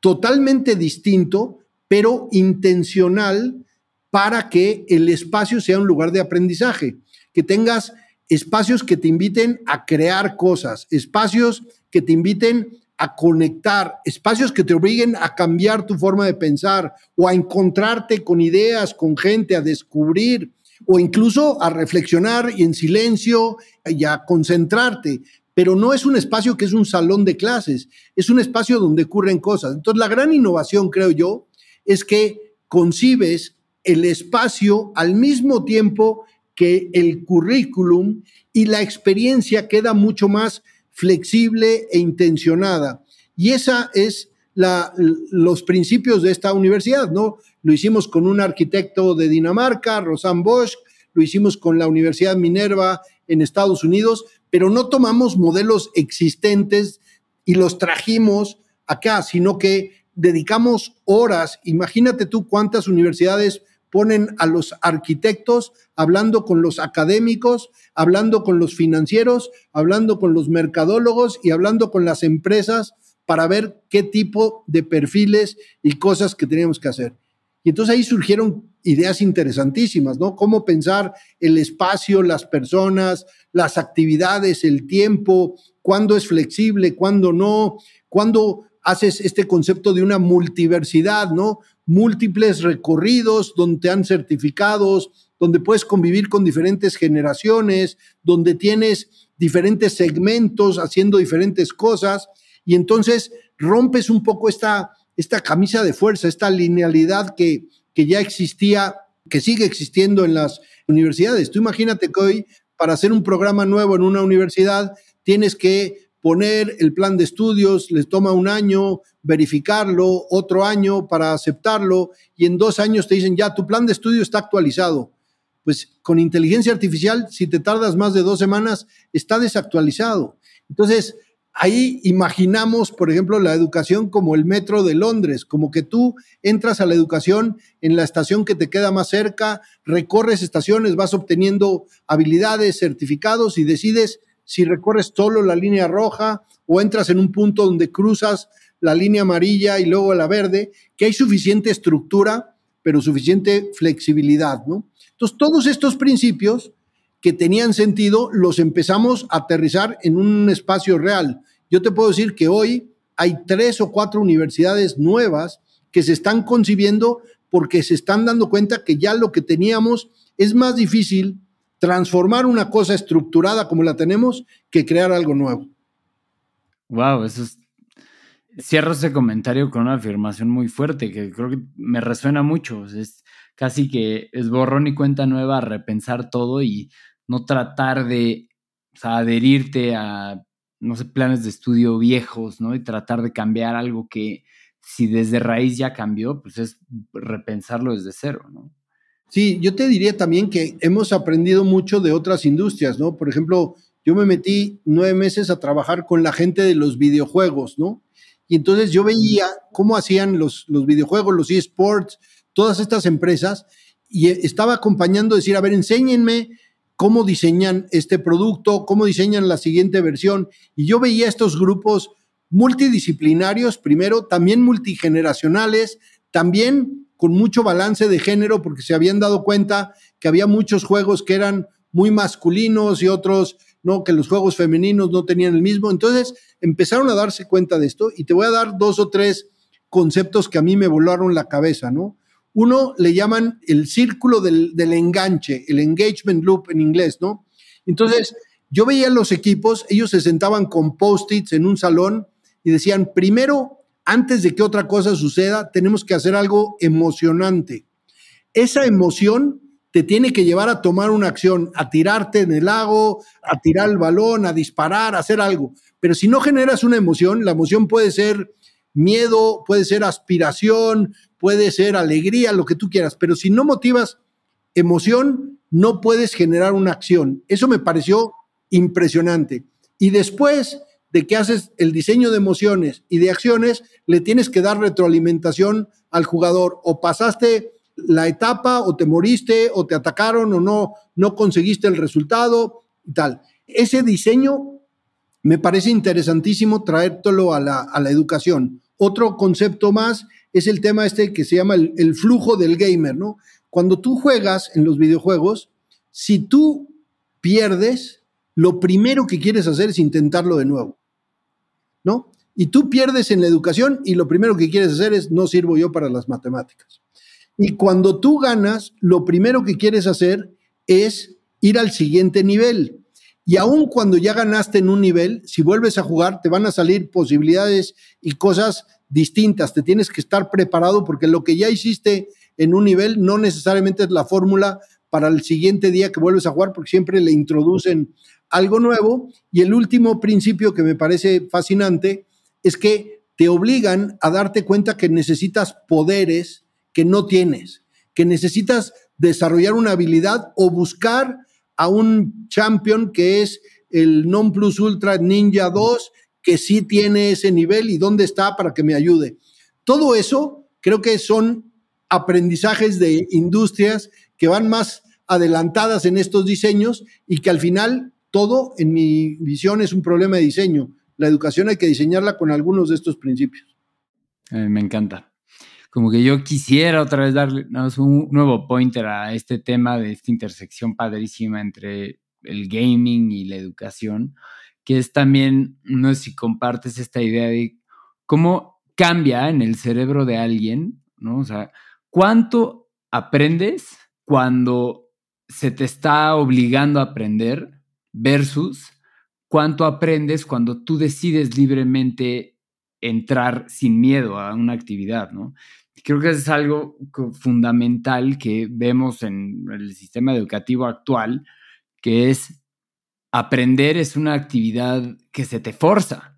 totalmente distinto, pero intencional para que el espacio sea un lugar de aprendizaje, que tengas espacios que te inviten a crear cosas, espacios que te inviten a conectar, espacios que te obliguen a cambiar tu forma de pensar o a encontrarte con ideas, con gente, a descubrir o incluso a reflexionar y en silencio y a concentrarte. Pero no es un espacio que es un salón de clases, es un espacio donde ocurren cosas. Entonces, la gran innovación, creo yo, es que concibes el espacio al mismo tiempo que el currículum y la experiencia queda mucho más flexible e intencionada. Y esa es la, los principios de esta universidad, ¿no? Lo hicimos con un arquitecto de Dinamarca, Rosan Bosch, lo hicimos con la Universidad Minerva en Estados Unidos, pero no tomamos modelos existentes y los trajimos acá, sino que dedicamos horas. Imagínate tú cuántas universidades ponen a los arquitectos hablando con los académicos, hablando con los financieros, hablando con los mercadólogos y hablando con las empresas para ver qué tipo de perfiles y cosas que teníamos que hacer. Y entonces ahí surgieron ideas interesantísimas, ¿no? Cómo pensar el espacio, las personas, las actividades, el tiempo, cuándo es flexible, cuándo no, cuándo haces este concepto de una multiversidad, ¿no? Múltiples recorridos donde han certificados, donde puedes convivir con diferentes generaciones, donde tienes diferentes segmentos haciendo diferentes cosas y entonces rompes un poco esta, esta camisa de fuerza, esta linealidad que, que ya existía, que sigue existiendo en las universidades. Tú imagínate que hoy para hacer un programa nuevo en una universidad tienes que poner el plan de estudios, les toma un año verificarlo, otro año para aceptarlo y en dos años te dicen ya tu plan de estudio está actualizado. Pues con inteligencia artificial, si te tardas más de dos semanas, está desactualizado. Entonces, ahí imaginamos, por ejemplo, la educación como el metro de Londres, como que tú entras a la educación en la estación que te queda más cerca, recorres estaciones, vas obteniendo habilidades, certificados y decides si recorres solo la línea roja o entras en un punto donde cruzas la línea amarilla y luego la verde, que hay suficiente estructura, pero suficiente flexibilidad, ¿no? Entonces, todos estos principios que tenían sentido, los empezamos a aterrizar en un espacio real. Yo te puedo decir que hoy hay tres o cuatro universidades nuevas que se están concibiendo porque se están dando cuenta que ya lo que teníamos es más difícil transformar una cosa estructurada como la tenemos que crear algo nuevo. Wow, eso es. Cierro ese comentario con una afirmación muy fuerte que creo que me resuena mucho. Es casi que es borrón y cuenta nueva, repensar todo y no tratar de adherirte a, no sé, planes de estudio viejos, ¿no? Y tratar de cambiar algo que si desde raíz ya cambió, pues es repensarlo desde cero, ¿no? Sí, yo te diría también que hemos aprendido mucho de otras industrias, ¿no? Por ejemplo, yo me metí nueve meses a trabajar con la gente de los videojuegos, ¿no? Y entonces yo veía cómo hacían los, los videojuegos, los eSports, todas estas empresas, y estaba acompañando, decir, a ver, enséñenme cómo diseñan este producto, cómo diseñan la siguiente versión. Y yo veía estos grupos multidisciplinarios, primero, también multigeneracionales, también con mucho balance de género, porque se habían dado cuenta que había muchos juegos que eran muy masculinos y otros no, que los juegos femeninos no tenían el mismo. Entonces empezaron a darse cuenta de esto y te voy a dar dos o tres conceptos que a mí me volaron la cabeza, ¿no? Uno le llaman el círculo del, enganche, el engagement loop en inglés, ¿no? Entonces, yo veía los equipos, ellos se sentaban con post-its en un salón y decían, primero, antes de que otra cosa suceda, tenemos que hacer algo emocionante. Esa emoción te tiene que llevar a tomar una acción, a tirarte en el lago, a tirar el balón, a disparar, a hacer algo. Pero si no generas una emoción, la emoción puede ser miedo, puede ser aspiración, puede ser alegría, lo que tú quieras, pero si no motivas emoción, no puedes generar una acción. Eso me pareció impresionante. Y después de que haces el diseño de emociones y de acciones, le tienes que dar retroalimentación al jugador. O pasaste la etapa, o te moriste, o te atacaron, o no, no conseguiste el resultado y tal. Ese diseño me parece interesantísimo traértelo a la, a la educación. Otro concepto más es el tema este que se llama el, flujo del gamer, ¿no? Cuando tú juegas en los videojuegos, si tú pierdes, lo primero que quieres hacer es intentarlo de nuevo, ¿no? Y tú pierdes en la educación y lo primero que quieres hacer es no sirvo yo para las matemáticas. Y cuando tú ganas, lo primero que quieres hacer es ir al siguiente nivel. Y aun cuando ya ganaste en un nivel, si vuelves a jugar, te van a salir posibilidades y cosas distintas. Te tienes que estar preparado porque lo que ya hiciste en un nivel no necesariamente es la fórmula para el siguiente día que vuelves a jugar, porque siempre le introducen algo nuevo. Y el último principio que me parece fascinante es que te obligan a darte cuenta que necesitas poderes que no tienes, que necesitas desarrollar una habilidad o buscar a un champion que es el Non Plus Ultra Ninja 2, que sí tiene ese nivel y dónde está para que me ayude. Todo eso creo que son aprendizajes de industrias que van más adelantadas en estos diseños y que al final todo, en mi visión, es un problema de diseño. La educación hay que diseñarla con algunos de estos principios. me encanta. Como que yo quisiera otra vez darle un nuevo pointer a este tema de esta intersección padrísima entre el gaming y la educación, que es también, no sé si compartes esta idea de cómo cambia en el cerebro de alguien, ¿no? O sea, ¿cuánto aprendes cuando se te está obligando a aprender versus cuánto aprendes cuando tú decides libremente entrar sin miedo a una actividad, ¿no? Creo que es algo fundamental que vemos en el sistema educativo actual, que es aprender es una actividad que se te forza,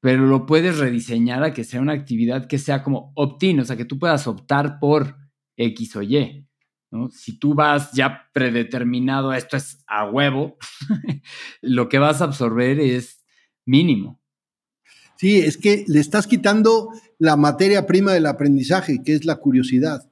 pero lo puedes rediseñar a que sea una actividad que sea como opt-in, o sea, que tú puedas optar por X o Y. Si tú vas ya predeterminado, esto es a huevo, lo que vas a absorber es mínimo. Sí, es que le estás quitando la materia prima del aprendizaje, que es la curiosidad.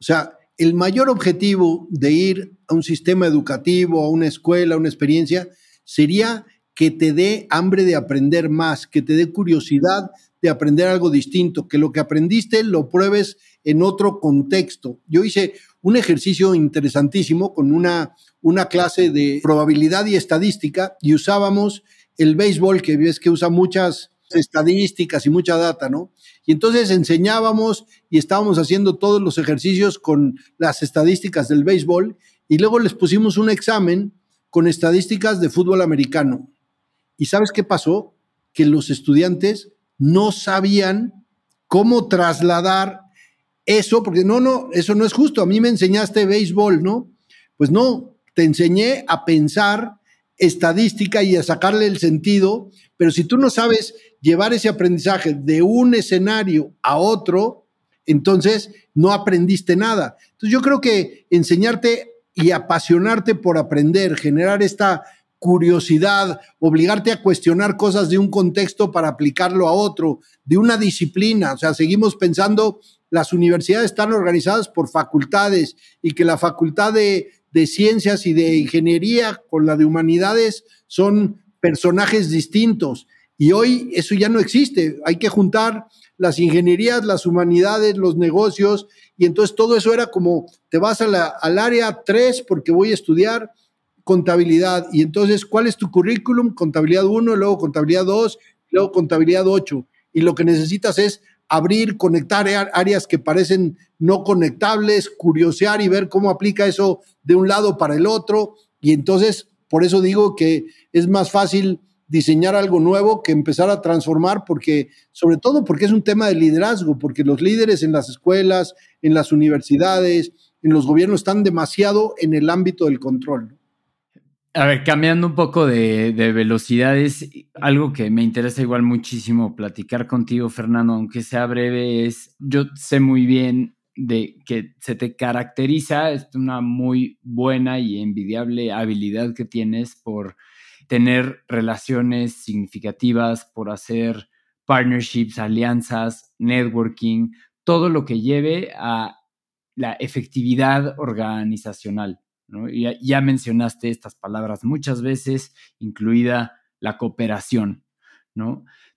O sea, el mayor objetivo de ir a un sistema educativo, a una escuela, a una experiencia, sería que te dé hambre de aprender más, que te dé curiosidad de aprender algo distinto, que lo que aprendiste lo pruebes en otro contexto. Yo hice un ejercicio interesantísimo con una, una clase de probabilidad y estadística y usábamos el béisbol, que ves que usa muchas estadísticas y mucha data, ¿no? Y entonces enseñábamos y estábamos haciendo todos los ejercicios con las estadísticas del béisbol y luego les pusimos un examen con estadísticas de fútbol americano. ¿Y sabes qué pasó? Que los estudiantes no sabían cómo trasladar eso, porque no, no, eso no es justo. A mí me enseñaste béisbol, ¿no? Pues no, te enseñé a pensar estadística y a sacarle el sentido, pero si tú no sabes llevar ese aprendizaje de un escenario a otro, entonces no aprendiste nada. Entonces yo creo que enseñarte y apasionarte por aprender, generar esta curiosidad, obligarte a cuestionar cosas de un contexto para aplicarlo a otro, de una disciplina. O sea, seguimos pensando, las universidades están organizadas por facultades y que la facultad de, de ciencias y de ingeniería con la de humanidades son personajes distintos. Y hoy eso ya no existe. Hay que juntar las ingenierías, las humanidades, los negocios, y entonces todo eso era como, te vas al área 3 porque voy a estudiar contabilidad. Y entonces, ¿cuál es tu currículum? Contabilidad 1, luego contabilidad 2, luego contabilidad 8. Y lo que necesitas es abrir, conectar áreas que parecen no conectables, curiosear y ver cómo aplica eso de un lado para el otro. Y entonces, por eso digo que es más fácil diseñar algo nuevo que empezar a transformar, porque, sobre todo porque es un tema de liderazgo, porque los líderes en las escuelas, en las universidades, en los gobiernos están demasiado en el ámbito del control. A ver, cambiando un poco de, velocidades, algo que me interesa igual muchísimo platicar contigo, Fernando, aunque sea breve, es, yo sé muy bien de que se te caracteriza, es una muy buena y envidiable habilidad que tienes por tener relaciones significativas, por hacer partnerships, alianzas, networking, todo lo que lleve a la efectividad organizacional. Ya, mencionaste estas palabras muchas veces, incluida la cooperación.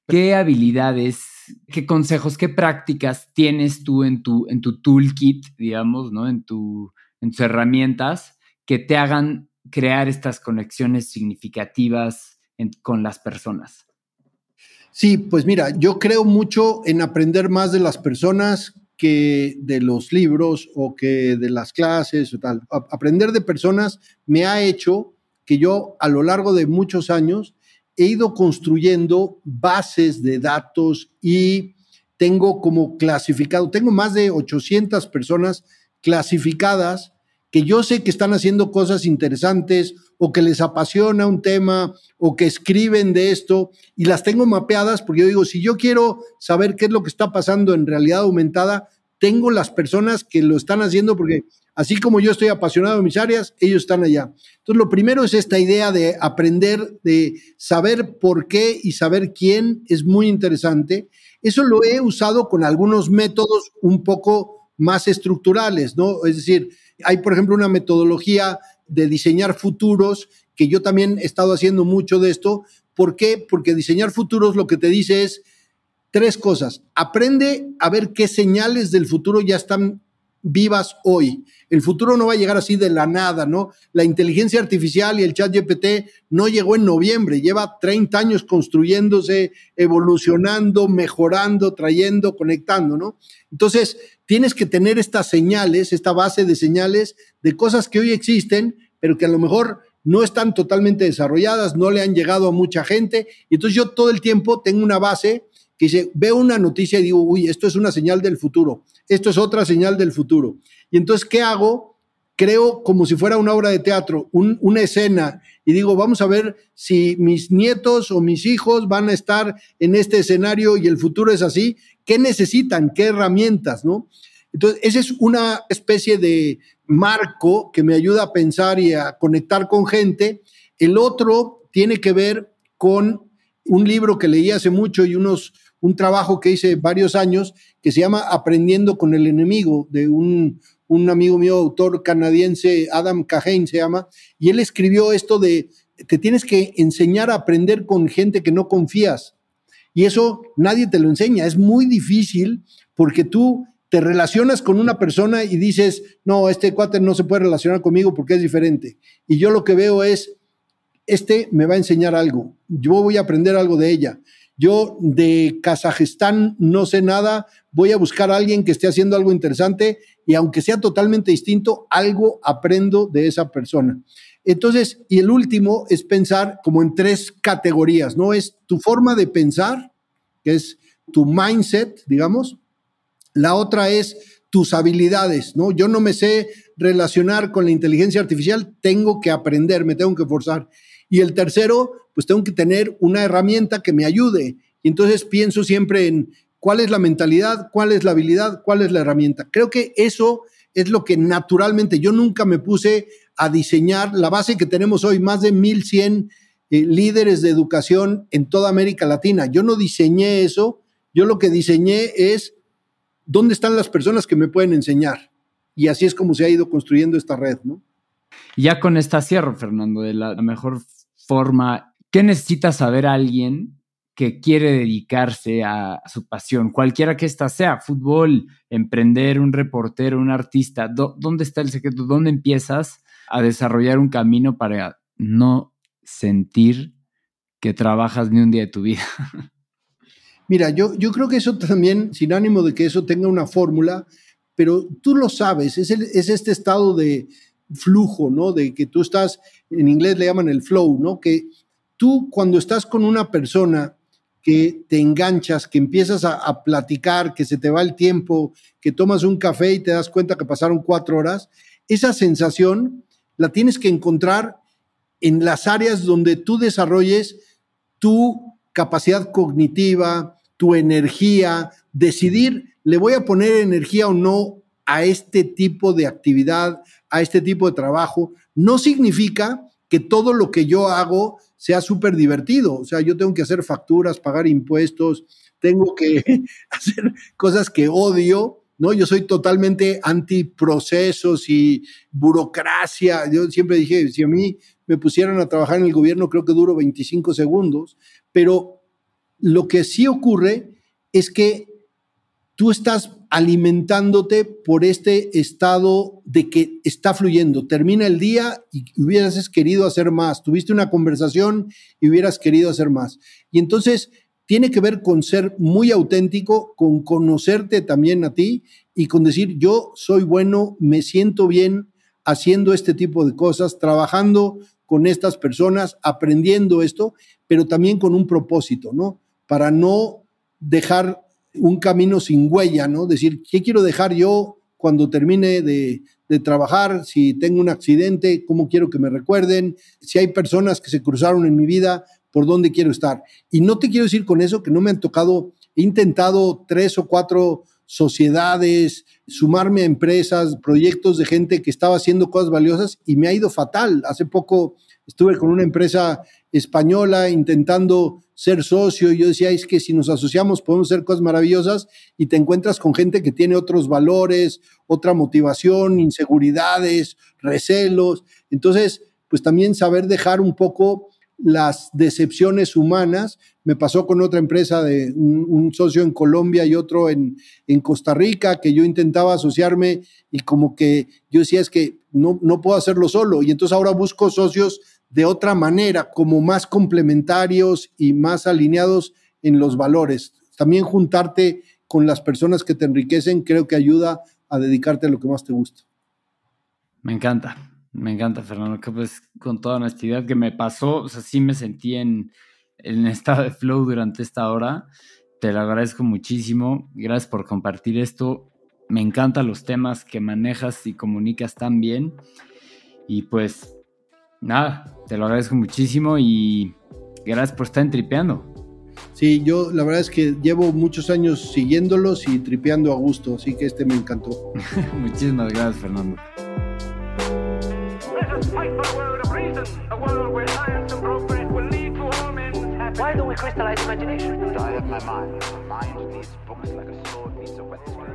¿Qué habilidades, qué consejos, qué prácticas tienes tú en tu, en tu toolkit, digamos, ¿no? En, tu, en tus herramientas que te hagan crear estas conexiones significativas con las personas? Sí, pues mira, yo creo mucho en aprender más de las personas que de los libros o que de las clases o tal. aprender de personas me ha hecho que yo a lo largo de muchos años he ido construyendo bases de datos y tengo como clasificado, tengo más de 800 personas clasificadas que yo sé que están haciendo cosas interesantes o que les apasiona un tema o que escriben de esto y las tengo mapeadas porque yo digo, si yo quiero saber qué es lo que está pasando en realidad aumentada, tengo las personas que lo están haciendo porque así como yo estoy apasionado en mis áreas, ellos están allá. Entonces, lo primero es esta idea de aprender, de saber por qué y saber quién es muy interesante. Eso lo he usado con algunos métodos un poco más estructurales, ¿no? Es decir, hay, por ejemplo, una metodología de diseñar futuros, que yo también he estado haciendo mucho de esto, ¿Por qué? Porque diseñar futuros lo que te dice es tres cosas. Aprende a ver qué señales del futuro ya están vivas hoy. El futuro no va a llegar así de la nada, ¿no? La inteligencia artificial y el chat GPT no llegó en noviembre, lleva 30 años construyéndose, evolucionando, mejorando, trayendo, conectando, ¿no? Entonces, tienes que tener estas señales, esta base de señales de cosas que hoy existen, pero que a lo mejor no están totalmente desarrolladas, no le han llegado a mucha gente. Y entonces yo todo el tiempo tengo una base que dice, veo una noticia y digo, uy, esto es una señal del futuro, esto es otra señal del futuro. Y entonces, ¿qué hago? Creo como si fuera una obra de teatro, una escena, y digo, vamos a ver si mis nietos o mis hijos van a estar en este escenario y el futuro es así, ¿qué necesitan? ¿Qué herramientas? ¿No? Entonces, esa es una especie de marco que me ayuda a pensar y a conectar con gente. El otro tiene que ver con un libro que leí hace mucho y unos un trabajo que hice varios años que se llama Aprendiendo con el enemigo, de un, amigo mío, autor canadiense, Adam Cahane se llama, y él escribió esto de, te tienes que enseñar a aprender con gente que no confías. Y eso nadie te lo enseña, es muy difícil porque tú te relacionas con una persona y dices, no, este cuate no se puede relacionar conmigo porque es diferente. Y yo lo que veo es, este me va a enseñar algo, yo voy a aprender algo de ella. Yo de Kazajistán no sé nada, voy a buscar a alguien que esté haciendo algo interesante y aunque sea totalmente distinto, algo aprendo de esa persona. Entonces, y el último es pensar como en tres categorías, ¿no? Es tu forma de pensar, que es tu mindset, digamos. La otra es tus habilidades, ¿no? Yo no me sé relacionar con la inteligencia artificial, tengo que aprender, me tengo que forzar. Y el tercero, pues tengo que tener una herramienta que me ayude. Y entonces pienso siempre en cuál es la mentalidad, cuál es la habilidad, cuál es la herramienta. Creo que eso es lo que naturalmente yo nunca me puse a diseñar la base que tenemos hoy, más de 1100 eh, líderes de educación en toda América Latina. Yo no diseñé eso, yo lo que diseñé es dónde están las personas que me pueden enseñar. Y así es como se ha ido construyendo esta red, ¿no? Ya con esta cierro, Fernando, de la mejor forma, ¿qué necesita saber alguien que quiere dedicarse a, su pasión, cualquiera que ésta sea, fútbol, emprender, un reportero, un artista? ¿Dónde está el secreto? ¿Dónde empiezas a desarrollar un camino para no sentir que trabajas ni un día de tu vida? Mira, yo, yo creo que eso también, sin ánimo de que eso tenga una fórmula, pero tú lo sabes, es, es este estado de, flujo, ¿no? De que tú estás, en inglés le llaman el flow, ¿no? Que tú cuando estás con una persona que te enganchas, que empiezas a, platicar, que se te va el tiempo, que tomas un café y te das cuenta que pasaron cuatro horas, esa sensación la tienes que encontrar en las áreas donde tú desarrolles tu capacidad cognitiva, tu energía, decidir, le voy a poner energía o no a este tipo de actividad, a este tipo de trabajo, no significa que todo lo que yo hago sea súper divertido. O sea, yo tengo que hacer facturas, pagar impuestos, tengo que hacer cosas que odio, ¿no? Yo soy totalmente anti procesos y burocracia. Yo siempre dije, si a mí me pusieran a trabajar en el gobierno, creo que duro 25 segundos, pero lo que sí ocurre es que tú estás alimentándote por este estado de que está fluyendo. Termina el día y hubieras querido hacer más. Tuviste una conversación y hubieras querido hacer más. Y entonces tiene que ver con ser muy auténtico, con conocerte también a ti y con decir, yo soy bueno, me siento bien haciendo este tipo de cosas, trabajando con estas personas, aprendiendo esto, pero también con un propósito, ¿no? Para no dejar un camino sin huella, ¿no? Decir, ¿qué quiero dejar yo cuando termine de, trabajar? Si tengo un accidente, ¿cómo quiero que me recuerden? Si hay personas que se cruzaron en mi vida, ¿por dónde quiero estar? Y no te quiero decir con eso que no me han tocado, he intentado tres o cuatro sociedades, sumarme a empresas, proyectos de gente que estaba haciendo cosas valiosas y me ha ido fatal. Hace poco estuve con una empresa española intentando ser socio y yo decía, es que si nos asociamos podemos hacer cosas maravillosas y te encuentras con gente que tiene otros valores, otra motivación, inseguridades, recelos. Entonces, pues también saber dejar un poco las decepciones humanas. Me pasó con otra empresa de un, socio en Colombia y otro en, en, Costa Rica, que yo intentaba asociarme y como que yo decía es que no, no puedo hacerlo solo. Y entonces ahora busco socios de otra manera, como más complementarios y más alineados en los valores. También juntarte con las personas que te enriquecen creo que ayuda a dedicarte a lo que más te gusta. Me encanta, me encanta, Fernando, que pues con toda honestidad que me pasó, o sea, sí me sentí en, en estado de flow durante esta hora. Te lo agradezco muchísimo. Gracias por compartir esto. Me encantan los temas que manejas y comunicas tan bien. Y pues nada, te lo agradezco muchísimo y gracias por estar tripeando. Sí, yo la verdad es que llevo muchos años siguiéndolos y tripeando a gusto, así que este me encantó. Muchísimas gracias, Fernando. Why don't we crystallize imagination? I have my mind. My mind needs books like a sword needs a whetstone.